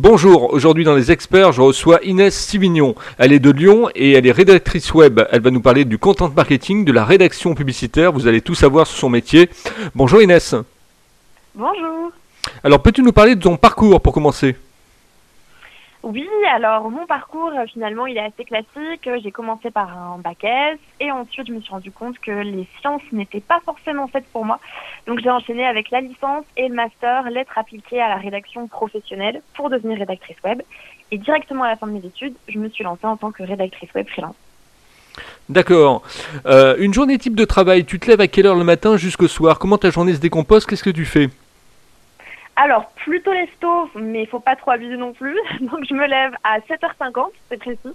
Bonjour, aujourd'hui dans les experts, je reçois Inès Sivignon. Elle est de Lyon et elle est rédactrice web. Elle va nous parler du content marketing, de la rédaction publicitaire. Vous allez tout savoir sur son métier. Bonjour Inès. Bonjour. Alors peux-tu nous parler de ton parcours pour commencer? Oui, alors mon parcours euh, finalement il est assez classique. J'ai commencé par un bac S et ensuite je me suis rendu compte que les sciences n'étaient pas forcément faites pour moi. Donc j'ai enchaîné avec la licence et le master lettres appliquées à la rédaction professionnelle pour devenir rédactrice web. Et directement à la fin de mes études, je me suis lancée en tant que rédactrice web freelance. D'accord. Euh, une journée type de travail, tu te lèves à quelle heure le matin jusqu'au soir? Comment ta journée se décompose? Qu'est-ce que tu fais? Alors, plutôt les stauves, mais il faut pas trop abuser non plus. Donc, je me lève à 7h50, c'est précis.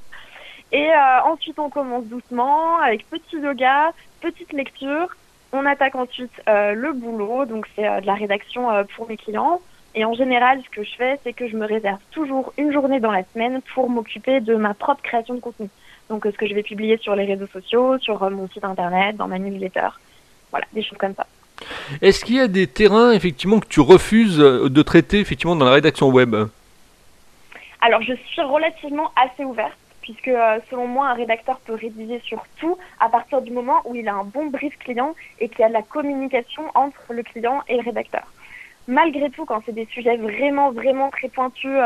Et euh, ensuite, on commence doucement avec petit yoga, petite lecture. On attaque ensuite euh, le boulot, donc c'est euh, de la rédaction pour mes clients. Et en général, ce que je fais, c'est que je me réserve toujours une journée dans la semaine pour m'occuper de ma propre création de contenu. Donc, ce que je vais publier sur les réseaux sociaux, sur mon site internet, dans ma newsletter. Voilà, des choses comme ça. Est-ce qu'il y a des terrains effectivement que tu refuses euh, de traiter effectivement dans la rédaction web? Alors, je suis relativement assez ouverte, puisque euh, selon moi, un rédacteur peut rédiger sur tout à partir du moment où il a un bon brief client et qu'il y a de la communication entre le client et le rédacteur. Malgré tout, quand c'est des sujets vraiment, vraiment très pointus,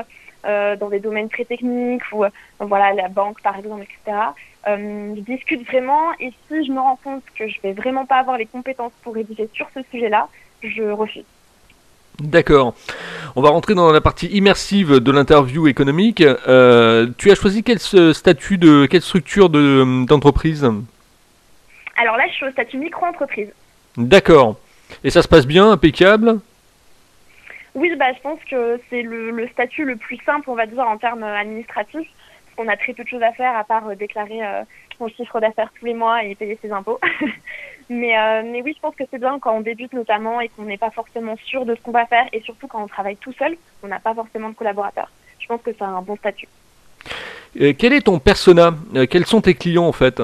euh, dans des domaines très techniques ou euh, voilà la banque par exemple, etc. Euh, je discute vraiment et si je me rends compte que je vais vraiment pas avoir les compétences pour rédiger sur ce sujet-là, je refuse. D'accord. On va rentrer dans la partie immersive de l'interview économique. Euh, tu as choisi quel statut de quelle structure de- d'entreprise? Alors là, je suis au statut micro-entreprise. D'accord. Et ça se passe bien, impeccable? Oui, bah, je pense que c'est le, statut le plus simple, on va dire, en termes administratifs. Parce qu'on a très peu de choses à faire à part euh, déclarer euh, son chiffre d'affaires tous les mois et payer ses impôts. mais, euh, mais oui, je pense que c'est bien quand on débute notamment et qu'on n'est pas forcément sûr de ce qu'on va faire et surtout quand on travaille tout seul, on n'a pas forcément de collaborateurs. Je pense que c'est un bon statut. Euh, Quel est ton persona? Quels sont tes clients en fait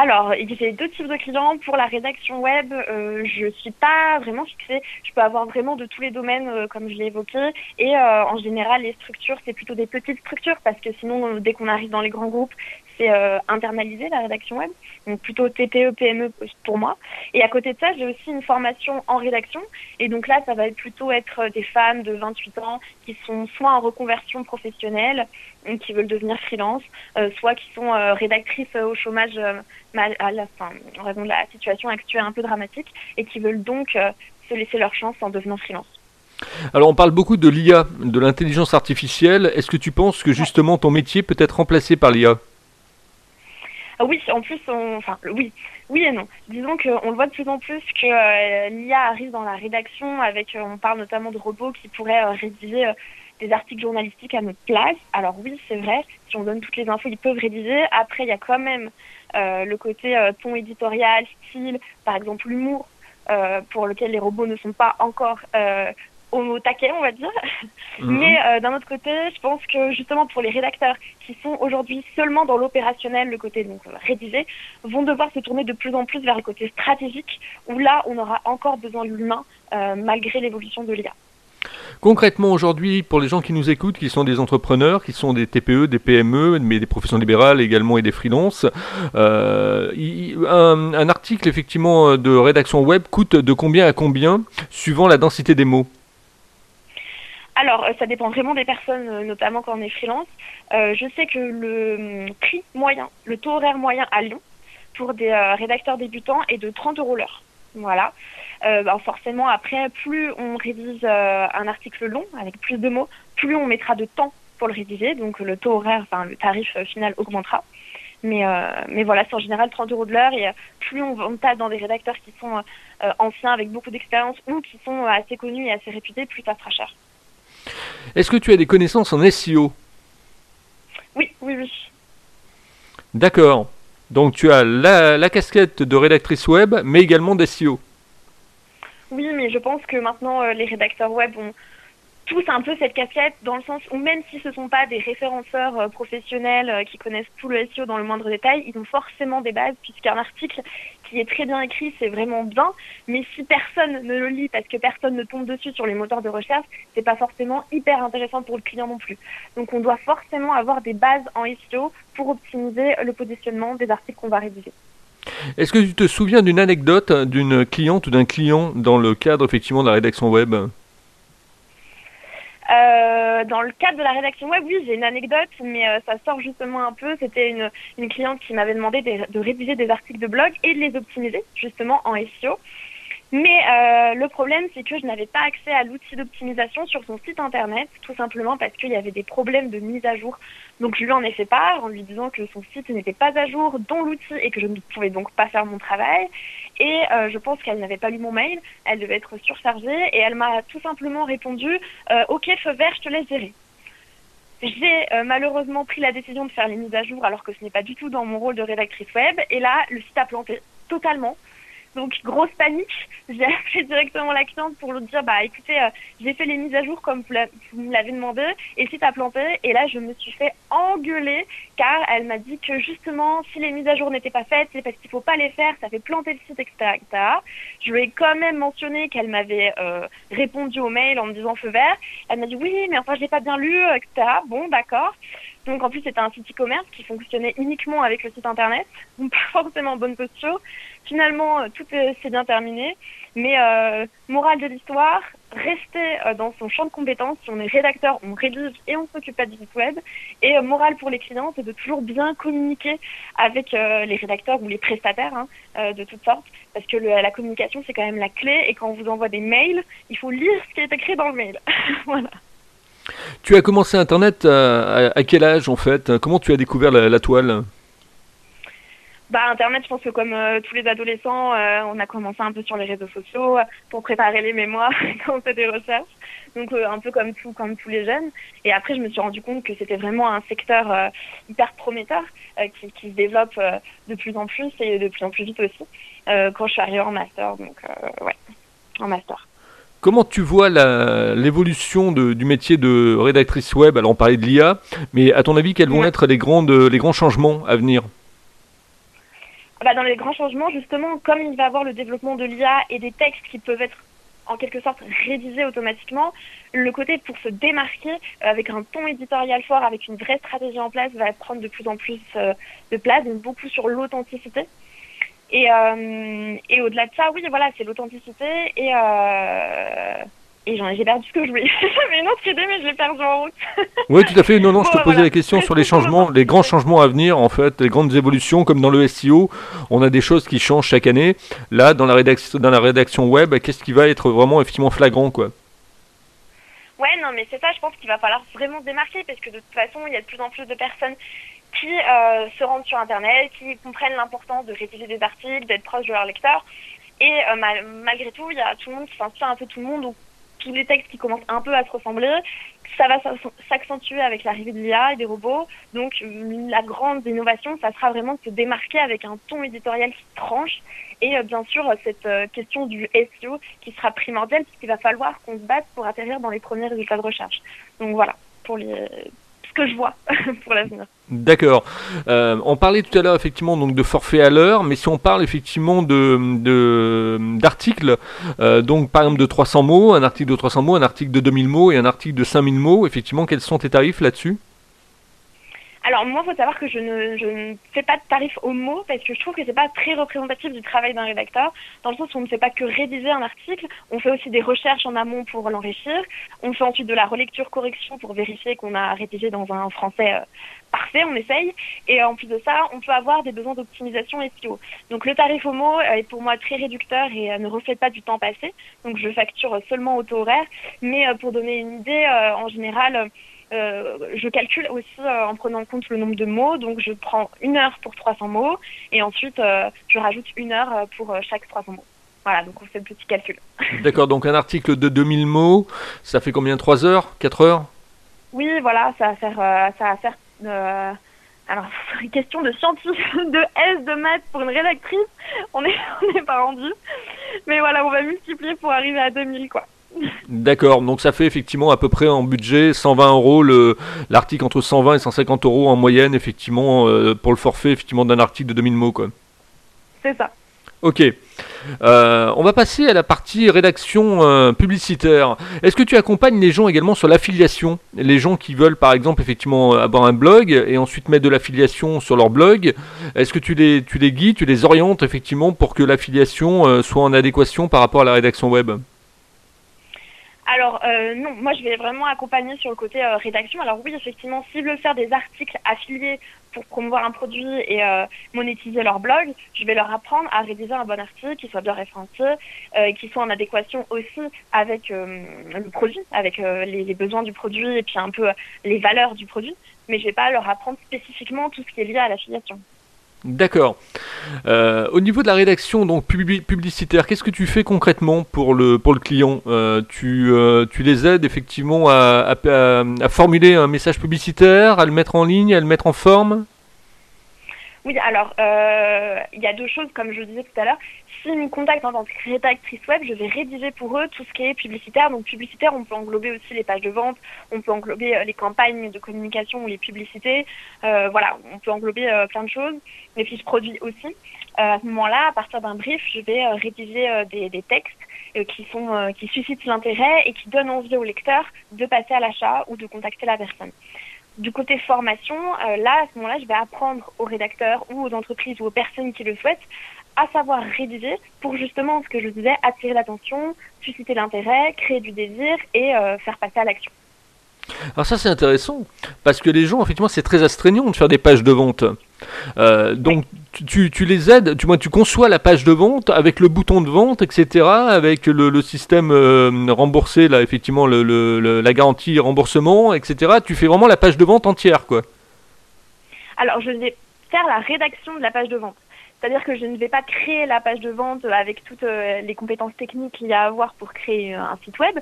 Alors, j'ai deux types de clients. Pour la rédaction web, euh, je suis pas vraiment fixée. Je peux avoir vraiment de tous les domaines, euh, comme je l'ai évoqué. Et euh, en général, les structures, c'est plutôt des petites structures, parce que sinon, euh, dès qu'on arrive dans les grands groupes, c'est euh, internalisé la rédaction web. Donc plutôt TPE, PME pour moi. Et à côté de ça, j'ai aussi une formation en rédaction. Et donc là, ça va plutôt être des femmes de 28 ans qui sont soit en reconversion professionnelle, qui veulent devenir freelance, euh, soit qui sont euh, rédactrices euh, au chômage euh, mal- à la fin, en raison de la situation actuelle un peu dramatique, et qui veulent donc euh, se laisser leur chance en devenant freelance. Alors on parle beaucoup de l'IA, de l'intelligence artificielle. Est-ce que tu penses que justement ton métier peut être remplacé par l'IA Ah oui, en plus, on, enfin, oui, oui et non. Disons qu'on le voit de plus en plus que euh, l'IA arrive dans la rédaction avec, euh, on parle notamment de robots qui pourraient euh, rédiger des articles journalistiques à notre place. Alors oui, c'est vrai, si on donne toutes les infos, ils peuvent rédiger. Après, il y a quand même le côté ton éditorial, style, par exemple l'humour, pour lequel les robots ne sont pas encore au taquet, on va dire. Mais euh, d'un autre côté, je pense que justement pour les rédacteurs qui sont aujourd'hui seulement dans l'opérationnel, le côté donc rédigé, vont devoir se tourner de plus en plus vers le côté stratégique, où là on aura encore besoin de l'humain euh, malgré l'évolution de l'IA. Concrètement aujourd'hui, pour les gens qui nous écoutent, qui sont des entrepreneurs, qui sont des TPE, des PME, mais des professions libérales également et des freelances, euh, un article effectivement de rédaction web coûte de combien à combien suivant la densité des mots Alors, euh, ça dépend vraiment des personnes, euh, notamment quand on est freelance. Euh, je sais que le hum, prix moyen, le taux horaire moyen à Lyon, pour des rédacteurs débutants, est de 30 euros l'heure. Voilà. Bah, forcément, après, plus on euh, un article long, avec plus de mots, plus on mettra de temps pour le rédiger. Donc, le taux horaire, enfin, le tarif final augmentera. Mais, mais voilà, c'est en général 30 euros de l'heure. Et plus on, on tape dans des rédacteurs qui sont anciens, avec beaucoup d'expérience, ou qui sont assez connus et assez réputés, plus ça sera cher. Est-ce que tu as des connaissances en SEO Oui, oui, oui. D'accord. Donc tu as la, la casquette de rédactrice web, mais également d'SEO. Oui, mais je pense que maintenant, euh, les rédacteurs web ont tous un peu cette casquette, dans le sens où même si ce ne sont pas des référenceurs euh, professionnels euh, qui connaissent tout le SEO dans le moindre détail, ils ont forcément des bases, puisqu'un article qui est très bien écrit, c'est vraiment bien. Mais si personne ne le lit parce que personne ne tombe dessus sur les moteurs de recherche, c'est pas forcément hyper intéressant pour le client non plus. Donc on doit forcément avoir des bases en SEO pour optimiser le positionnement des articles qu'on va rédiger. Est-ce que tu te souviens d'une anecdote d'une cliente ou d'un client dans le cadre effectivement de la rédaction web? Euh, dans le cadre de la rédaction web, oui, j'ai une anecdote, mais euh, ça sort justement un peu. C'était une, une cliente qui m'avait demandé de, rédiger des articles de blog et de les optimiser justement en SEO. Mais euh, le problème, c'est que je n'avais pas accès à l'outil d'optimisation sur son site internet, tout simplement parce qu'il y avait des problèmes de mise à jour. Donc je lui en ai fait part en lui disant que son site n'était pas à jour dans l'outil et que je ne pouvais donc pas faire mon travail. Et euh, je pense qu'elle n'avait pas lu mon mail, elle devait être surchargée et elle m'a tout simplement répondu euh, Ok, feu vert, je te laisse gérer. J'ai euh, malheureusement pris la décision de faire les mises à jour alors que ce n'est pas du tout dans mon rôle de rédactrice web. Et là, le site a planté totalement. Donc grosse panique, j'ai appelé directement la cliente pour lui dire bah écoutez, euh, j'ai fait les mises à jour comme vous me l'avez demandé et si t'as planté et là je me suis fait engueuler car elle m'a dit que justement si les mises à jour n'étaient pas faites c'est parce qu'il faut pas les faire, ça fait planter le site etc. Je lui ai quand même mentionné qu'elle m'avait euh, répondu au mail en me disant feu vert. Elle m'a dit oui mais enfin je l'ai pas bien lu etc. Bon d'accord. Donc en plus c'était un site e-commerce qui fonctionnait uniquement avec le site internet, donc pas forcément en bonne posture. Finalement euh, tout s'est bien terminé, mais euh, morale de l'histoire, rester euh, dans son champ de compétences. Si on est rédacteur, on rédige et on s'occupe pas du site web. Et euh, morale pour les clients, c'est de toujours bien communiquer avec euh, les rédacteurs ou les prestataires hein, euh, de toutes sortes, parce que la communication c'est quand même la clé. Et quand on vous envoie des mails, il faut lire ce qui est écrit dans le mail. voilà. Tu as commencé Internet à, à, quel âge en fait? Comment tu as découvert la, toile? Bah, Internet, je pense que comme euh, tous les adolescents, euh, on a commencé un peu sur les réseaux sociaux pour préparer les mémoires quand on fait des recherches. Donc euh, un peu comme tout, comme tous les jeunes. Et après, je me suis rendu compte que c'était vraiment un secteur hyper prometteur qui, qui, se développe de plus en plus et de plus en plus vite aussi quand je suis arrivée en master. Donc ouais, en master. Comment tu vois l'évolution du métier de rédactrice web? Alors on parlait de l'IA, mais à ton avis, quels vont être les, grandes, les grands changements à venir? Bah, Dans les grands changements, justement, comme il va y avoir le développement de l'IA et des textes qui peuvent être en quelque sorte rédigés automatiquement, le côté pour se démarquer euh, avec un ton éditorial fort, avec une vraie stratégie en place, va prendre de plus en plus euh, de place, donc beaucoup sur l'authenticité. Et, euh, et au-delà de ça, oui, voilà, c'est l'authenticité et, euh, et j'ai perdu ce que je voulais. J'avais une autre idée, mais je l'ai perdu en route. oui, tout à fait. Non, non, je te posais la question sur les changements, les grands changements à venir, en fait, les grandes évolutions, comme dans le SEO. On a des choses qui changent chaque année. Là, dans la rédaction, dans la rédaction web, qu'est-ce qui va être vraiment effectivement flagrant, quoi? Ouais, non, mais c'est ça, je pense qu'il va falloir vraiment se démarquer parce que de toute façon, il y a de plus en plus de personnes qui euh, se rendent sur Internet, qui comprennent l'importance de rédiger des articles, d'être proche de leur lecteur. Et euh, mal, malgré tout, il y a tout le monde qui s'inspire un peu tout le monde, donc tous les textes qui commencent un peu à se ressembler. Ça va s'accentuer avec l'arrivée de l'IA et des robots. Donc la grande innovation, ça sera vraiment de se démarquer avec un ton éditorial qui tranche. Et euh, bien sûr, cette question du SEO qui sera primordiale, puisqu'il va falloir qu'on se batte pour atterrir dans les premiers résultats de recherche. Donc voilà, pour les, je vois pour l'avenir. D'accord. Euh, on parlait tout à l'heure effectivement donc de forfait à l'heure, mais si on parle effectivement de d'articles, euh, donc par exemple de 300 mots, un article de 300 mots, un article de 2000 mots et un article de 5000 mots, effectivement, quels sont tes tarifs là-dessus? Alors moi, faut savoir que je ne, je ne fais pas de tarif au mot parce que je trouve que c'est pas très représentatif du travail d'un rédacteur, dans le sens où on ne fait pas que rédiger un article, on fait aussi des recherches en amont pour l'enrichir, on fait ensuite de la relecture-correction pour vérifier qu'on a rédigé dans un français euh, parfait, on essaye, et en plus de ça, on peut avoir des besoins d'optimisation SEO. Donc le tarif au mot est pour moi très réducteur et euh, ne reflète pas du temps passé, donc je facture seulement au taux horaire, mais euh, pour donner une idée, euh, en général, euh, je calcule aussi euh, en prenant en compte le nombre de mots. Donc, je prends une heure pour 300 mots et ensuite, euh, je rajoute une heure pour chaque 300 mots. Voilà, donc on fait le petit calcul. D'accord, donc un article de 2000 mots, ça fait combien? 3 heures? 4 heures? Oui, voilà, ça va faire. ça va faire alors, une question de scientifique, de S, de maths pour une rédactrice, on n'est on pas rendu. Mais voilà, on va multiplier pour arriver à 2000, quoi. D'accord, donc ça fait effectivement à peu près en budget 120 euros l'article entre 120 et 150 euros en moyenne effectivement euh, pour le forfait effectivement d'un article de 2000 mots quoi. C'est ça. Ok. Euh, on va passer à la partie rédaction euh, publicitaire. Est-ce que tu accompagnes les gens également sur l'affiliation? Les gens qui veulent par exemple effectivement avoir un blog et ensuite mettre de l'affiliation sur leur blog. Est-ce que tu les, tu les guides, tu les orientes effectivement pour que l'affiliation soit en adéquation par rapport à la rédaction web? Alors non, moi je vais vraiment accompagner sur le côté rédaction. Alors oui, effectivement, s'ils veulent faire des articles affiliés pour promouvoir un produit et euh, monétiser leur blog, je vais leur apprendre à rédiger un bon article qui soit bien référencé, euh, qui soit en adéquation aussi avec euh, le produit, avec les, les, besoins du produit et puis un peu les valeurs du produit. Mais je vais pas leur apprendre spécifiquement tout ce qui est lié à l'affiliation. D'accord. Euh, au niveau de la rédaction donc publicitaire, qu'est-ce que tu fais concrètement pour le, pour le client? Euh, tu, euh, tu les aides effectivement à, à, formuler un message publicitaire, à le mettre en ligne, à le mettre en forme? Oui, alors, il y a deux choses, comme je disais tout à l'heure. S'ils me contactent en tant que rédactrice web, je vais rédiger pour eux tout ce qui est publicitaire. Donc publicitaire, on peut englober aussi les pages de vente, on peut englober euh, les campagnes de communication ou les publicités. Euh, voilà, on peut englober euh, plein de choses. Les fiches produits aussi. à ce moment-là, à partir d'un brief, je vais rédiger des, des, textes qui sont qui suscitent l'intérêt et qui donnent envie au lecteur de passer à l'achat ou de contacter la personne. Du côté formation, là, à ce moment-là, je vais apprendre aux rédacteurs ou aux entreprises ou aux personnes qui le souhaitent à savoir rédiger pour justement, ce que je disais, attirer l'attention, susciter l'intérêt, créer du désir et euh, faire passer à l'action. Alors ça c'est intéressant, parce que les gens, effectivement, c'est très astreignant de faire des pages de vente. Euh, donc tu, les aides, tu, tu conçois la page de vente avec le bouton de vente, etc., avec le, système euh, remboursé, là, effectivement, le, la garantie remboursement, etc. Tu fais vraiment la page de vente entière, quoi. Alors je vais faire la rédaction de la page de vente. C'est-à-dire que je ne vais pas créer la page de vente avec toutes euh, les compétences techniques qu'il y a à avoir pour créer euh, un site web,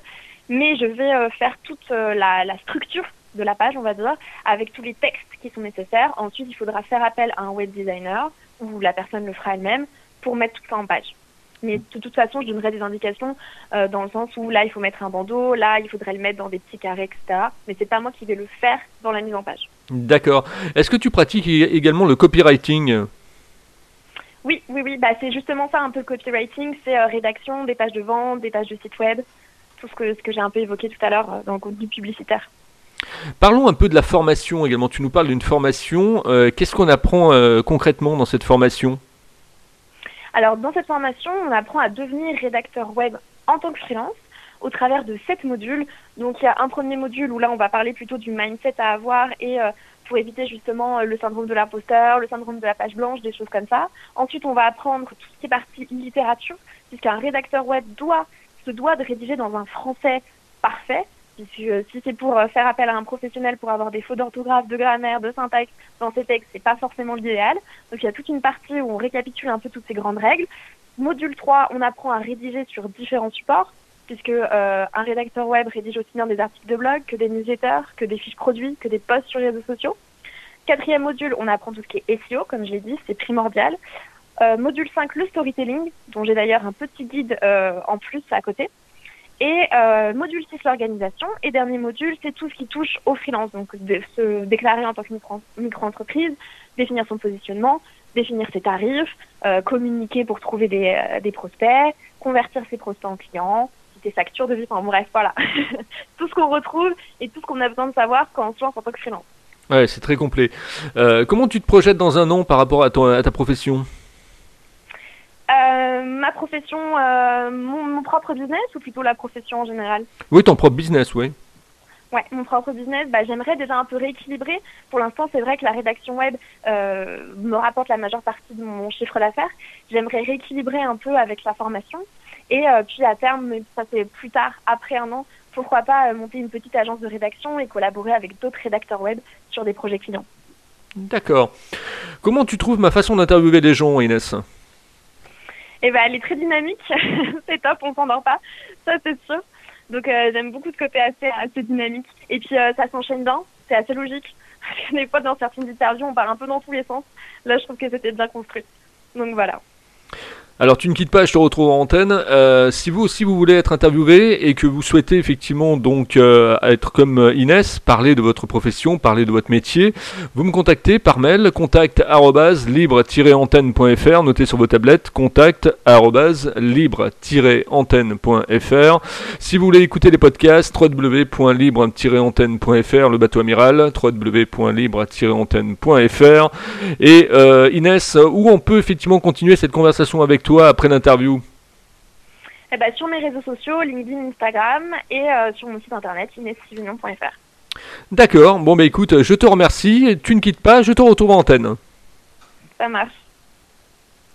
mais je vais faire toute la, structure de la page, on va dire, avec tous les textes qui sont nécessaires. Ensuite, il faudra faire appel à un web designer ou la personne le fera elle-même pour mettre tout ça en page. Mais de toute façon, je donnerai des indications dans le sens où là, il faut mettre un bandeau, là, il faudrait le mettre dans des petits carrés, etc. Mais c'est pas moi qui vais le faire dans la mise en page. D'accord. Est-ce que tu pratiques également le copywriting? Oui, oui, oui. Bah, c'est justement ça un peu le copywriting, c'est euh, rédaction des pages de vente, des pages de site web, tout ce que, ce que j'ai un peu évoqué tout à l'heure euh, dans le contenu publicitaire. Parlons un peu de la formation également. Tu nous parles d'une formation. Euh, qu'est-ce qu'on apprend concrètement dans cette formation? Alors, dans cette formation, on apprend à devenir rédacteur web en tant que freelance au travers de sept modules. Donc, il y a un premier module où là, on va parler plutôt du mindset à avoir et pour éviter justement euh, le syndrome de l'imposteur, le syndrome de la page blanche, des choses comme ça. Ensuite, on va apprendre tout ce qui est partie littérature, puisqu'un rédacteur web doit, se doit de rédiger dans un français parfait. Euh, si c'est pour euh, faire appel à un professionnel pour avoir des faux d'orthographe, de grammaire, de syntaxe dans ses textes, c'est pas forcément l'idéal. Donc il y a toute une partie où on récapitule un peu toutes ces grandes règles. Module 3, on apprend à rédiger sur différents supports puisque euh, un rédacteur web rédige aussi bien des articles de blog que des newsletters, que des fiches produits, que des posts sur les réseaux sociaux. Quatrième module, on apprend tout ce qui est SEO, comme je l'ai dit, c'est primordial. Module 5, le storytelling, dont j'ai d'ailleurs un petit guide en plus à côté. Et euh, module 6, l'organisation. Et dernier module, c'est tout ce qui touche au freelance, donc se déclarer en tant que micro-entreprise, définir son positionnement, définir ses tarifs, euh, communiquer pour trouver des, des prospects, convertir ses prospects en clients, factures de vie. Enfin bref, voilà. tout ce qu'on retrouve et tout ce qu'on a besoin de savoir quand on se lance en tant que freelance. Ouais, c'est très complet. Euh, comment tu te projettes dans un an par rapport à, à ta profession? euh, ma profession, euh, mon, propre business ou plutôt la profession en général Oui, ton propre business, oui. Ouais, mon propre business, bah, j'aimerais déjà un peu rééquilibrer. Pour l'instant, c'est vrai que la rédaction web me rapporte la majeure partie de mon chiffre d'affaires. J'aimerais rééquilibrer un peu avec la formation. Et euh, puis à terme, ça c'est plus tard, après un an, pourquoi pas euh, monter une petite agence de rédaction et collaborer avec d'autres rédacteurs web sur des projets clients. D'accord. Comment tu trouves ma façon d'interviewer les gens, Inès? Eh ben, elle est très dynamique. c'est top, on s'endort pas. Ça, c'est sûr. Donc, euh, j'aime beaucoup ce côté assez, assez dynamique. Et puis, ça s'enchaîne bien. C'est assez logique. Des fois, dans certaines interviews, on part un peu dans tous les sens. Là, je trouve que c'était bien construit. Donc, voilà. Alors tu ne quittes pas, je te retrouve en antenne. Euh, si vous aussi vous voulez être interviewé et que vous souhaitez effectivement donc euh, être comme euh, Inès, parler de votre profession, parler de votre métier, vous me contactez par mail contact libre-antenne.fr. Notez sur vos tablettes contact libre-antenne.fr. Si vous voulez écouter les podcasts, www.libre-antenne.fr, le bateau amiral, www.libre-antenne.fr. Et Inès, où on peut effectivement continuer cette conversation avec toi après l'interview eh ben, Sur mes réseaux sociaux, LinkedIn, Instagram et euh, sur mon site internet inessivignon.fr. D'accord, bon bah écoute, je te remercie, tu ne quittes pas, je te retrouve en antenne. Ça marche.